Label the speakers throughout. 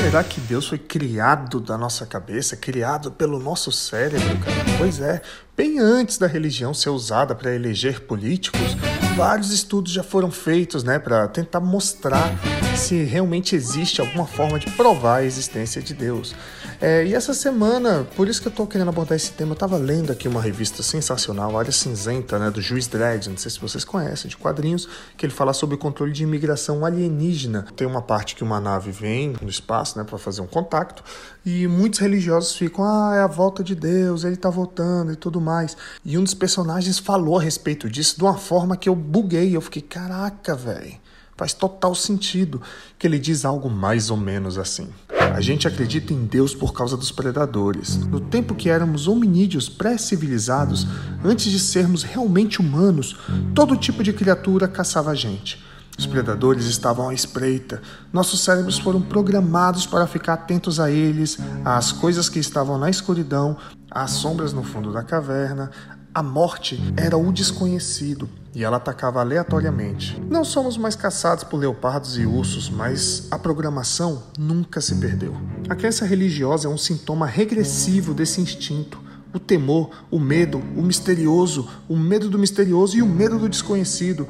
Speaker 1: Será que Deus foi criado da nossa cabeça, criado pelo nosso cérebro, cara? Pois é, bem antes da religião ser usada para eleger políticos, vários estudos já foram feitos, né, para tentar mostrar se realmente existe alguma forma de provar a existência de Deus. É, e essa semana, por isso que eu tô querendo abordar esse tema, eu tava lendo aqui uma revista sensacional, Área Cinzenta, né, do Juiz Dredd, não sei se vocês conhecem, de quadrinhos, que ele fala sobre o controle de imigração alienígena. Tem uma parte que uma nave vem no espaço, né, para fazer um contato, e muitos religiosos ficam, ah, é a volta de Deus, ele tá voltando e tudo mais. E um dos personagens falou a respeito disso de uma forma que eu buguei, eu fiquei, caraca, velho. Faz total sentido que ele diz algo mais ou menos assim. A gente acredita em Deus por causa dos predadores. No tempo que éramos hominídeos pré-civilizados, antes de sermos realmente humanos, todo tipo de criatura caçava a gente. Os predadores estavam à espreita. Nossos cérebros foram programados para ficar atentos a eles, às coisas que estavam na escuridão, às sombras no fundo da caverna, a morte era o desconhecido e ela atacava aleatoriamente. Não somos mais caçados por leopardos e ursos, mas a programação nunca se perdeu. A crença religiosa é um sintoma regressivo desse instinto. O temor, o medo, o misterioso, o medo do misterioso e o medo do desconhecido.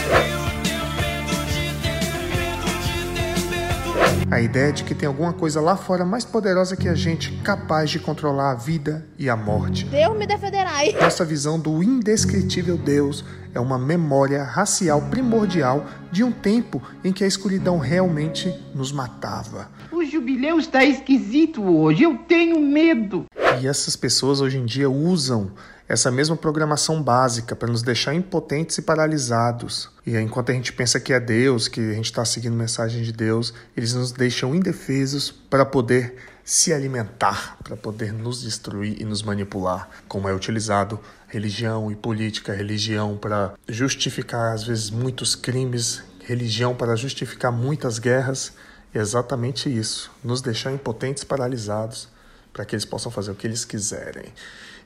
Speaker 1: A ideia de que tem alguma coisa lá fora mais poderosa que a gente, capaz de controlar a vida e a morte.
Speaker 2: Deus me defenderai.
Speaker 1: Nossa visão do indescritível Deus é uma memória racial primordial de um tempo em que a escuridão realmente nos matava.
Speaker 3: O jubileu está esquisito hoje, eu tenho medo.
Speaker 1: E essas pessoas hoje em dia usam essa mesma programação básica para nos deixar impotentes e paralisados. E enquanto a gente pensa que é Deus, que a gente está seguindo mensagem de Deus, eles nos deixam indefesos para poder se alimentar, para poder nos destruir e nos manipular, como é utilizado religião e política, religião para justificar às vezes muitos crimes, religião para justificar muitas guerras. É exatamente isso, nos deixar impotentes, paralisados, para que eles possam fazer o que eles quiserem.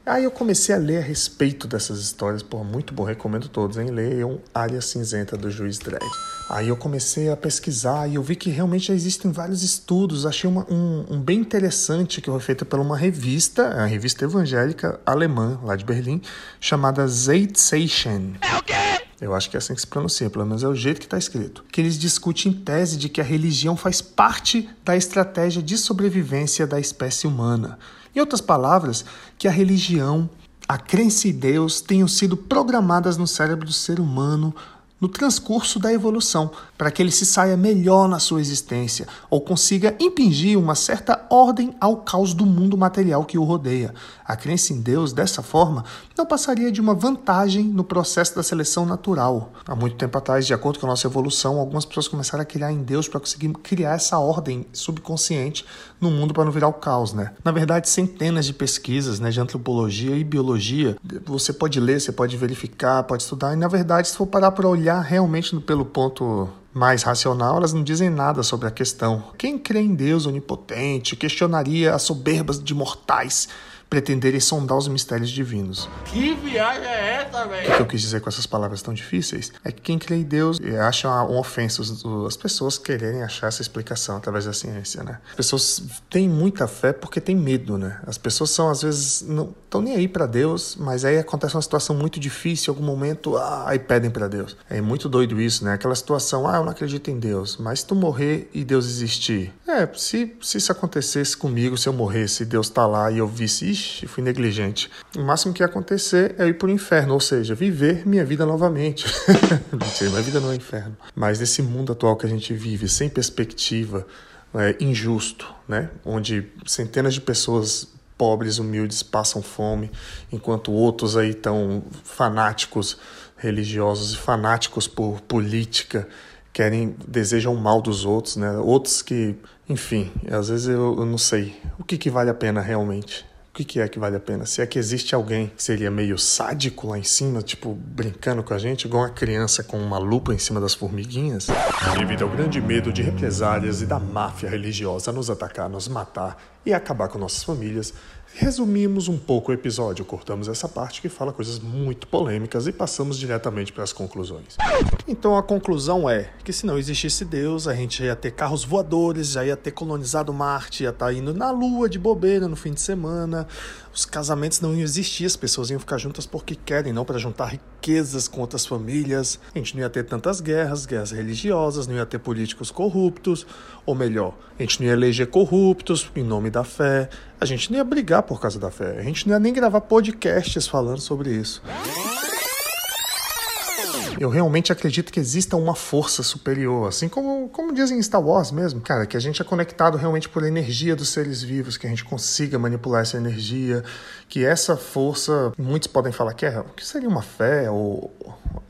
Speaker 1: Aí eu comecei a ler a respeito dessas histórias, pô, muito bom, recomendo todos, hein? Leiam Área Cinzenta do Juiz Dredd. Aí eu comecei a pesquisar e eu vi que realmente já existem vários estudos. Achei uma, um, um, bem interessante que foi feito por uma revista, a revista evangélica alemã, lá de Berlim, chamada Zeitzeichen. É o quê? Eu acho que é assim que se pronuncia, pelo menos é o jeito que está escrito. Que eles discutem em tese de que a religião faz parte da estratégia de sobrevivência da espécie humana. Em outras palavras, que a religião, a crença em Deus tenham sido programadas no cérebro do ser humano no transcurso da evolução, para que ele se saia melhor na sua existência ou consiga impingir uma certa ordem ao caos do mundo material que o rodeia. A crença em Deus, dessa forma, não passaria de uma vantagem no processo da seleção natural. Há muito tempo atrás, de acordo com a nossa evolução, algumas pessoas começaram a criar em Deus para conseguir criar essa ordem subconsciente no mundo para não virar o caos, né? Na verdade, centenas de pesquisas, né, de antropologia e biologia, você pode ler, você pode verificar, pode estudar, e na verdade, se for parar para olhar realmente pelo ponto mais racional, elas não dizem nada sobre a questão. Quem crê em Deus onipotente questionaria as soberbas de mortais pretenderem sondar os mistérios divinos.
Speaker 4: Que viagem é essa, velho?
Speaker 1: O que eu quis dizer com essas palavras tão difíceis é que quem crê em Deus acha uma ofensa as pessoas quererem achar essa explicação através da ciência, né? As pessoas têm muita fé porque têm medo, né? As pessoas são, às vezes, não estão nem aí para Deus, mas aí acontece uma situação muito difícil, em algum momento, ah, aí pedem para Deus. É muito doido isso, né? Aquela situação, ah, eu não acredito em Deus, mas se tu morrer e Deus existir, é, se, se isso acontecesse comigo, se eu morresse e Deus tá lá e eu visse, ixi, fui negligente. O máximo que ia acontecer é ir pro inferno, ou seja, viver minha vida novamente. Mentira, minha vida não é inferno. Mas nesse mundo atual que a gente vive, sem perspectiva, é, injusto, né? Onde centenas de pessoas pobres, humildes passam fome, enquanto outros aí estão fanáticos religiosos e fanáticos por política querem desejam o mal dos outros, né? Outros que, enfim, às vezes eu, eu não sei o que, que vale a pena realmente. O que, que é que vale a pena? Se é que existe alguém que seria meio sádico lá em cima, tipo, brincando com a gente, igual uma criança com uma lupa em cima das formiguinhas? Devido ao grande medo de represálias e da máfia religiosa nos atacar, nos matar e acabar com nossas famílias. Resumimos um pouco o episódio, cortamos essa parte que fala coisas muito polêmicas e passamos diretamente para as conclusões. Então a conclusão é que se não existisse Deus, a gente ia ter carros voadores, já ia ter colonizado Marte, ia estar tá indo na Lua de bobeira no fim de semana, os casamentos não iam existir, as pessoas iam ficar juntas porque querem, não para juntar riquezas com outras famílias. A gente não ia ter tantas guerras, guerras religiosas, não ia ter políticos corruptos, ou melhor, a gente não ia eleger corruptos em nome da fé, a gente não ia brigar por causa da fé, a gente não ia nem gravar podcasts falando sobre isso. Eu realmente acredito que exista uma força superior, assim como, como dizem em Star Wars mesmo, cara, que a gente é conectado realmente por energia dos seres vivos, que a gente consiga manipular essa energia, que essa força, muitos podem falar que, é, que seria uma fé ou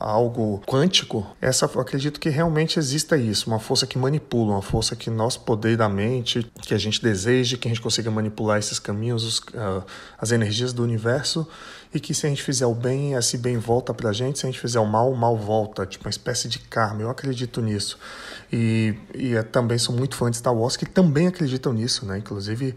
Speaker 1: algo quântico, essa eu acredito que realmente exista isso, uma força que manipula, uma força que nós poder da mente, que a gente deseje, que a gente consiga manipular esses caminhos, os, uh, as energias do universo e que se a gente fizer o bem, esse bem volta pra gente, se a gente fizer o mal, o mal volta, tipo uma espécie de karma. Eu acredito nisso. E, e é, também sou muito fã de Star Wars que também acreditam nisso, né? Inclusive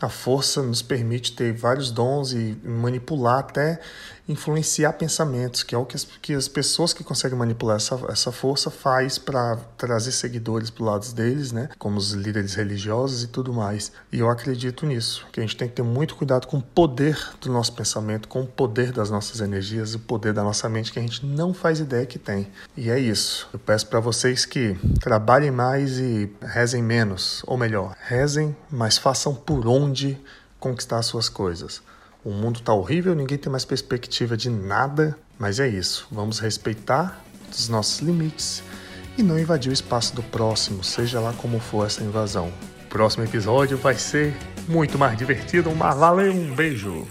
Speaker 1: a força nos permite ter vários dons e manipular até influenciar pensamentos, que é o que as, que as pessoas que conseguem manipular essa, essa força faz para trazer seguidores para lado deles, né? Como os líderes religiosos e tudo mais. E eu acredito nisso, que a gente tem que ter muito cuidado com o poder do nosso pensamento, com o poder das nossas energias o poder da nossa mente que a gente não faz ideia que tem. E é isso. Eu peço para vocês que trabalhem mais e rezem menos, ou melhor, rezem, mas façam por onde conquistar as suas coisas. O mundo está horrível, ninguém tem mais perspectiva de nada, mas é isso. Vamos respeitar os nossos limites e não invadir o espaço do próximo, seja lá como for essa invasão. O próximo episódio vai ser muito mais divertido, mas valeu, um beijo!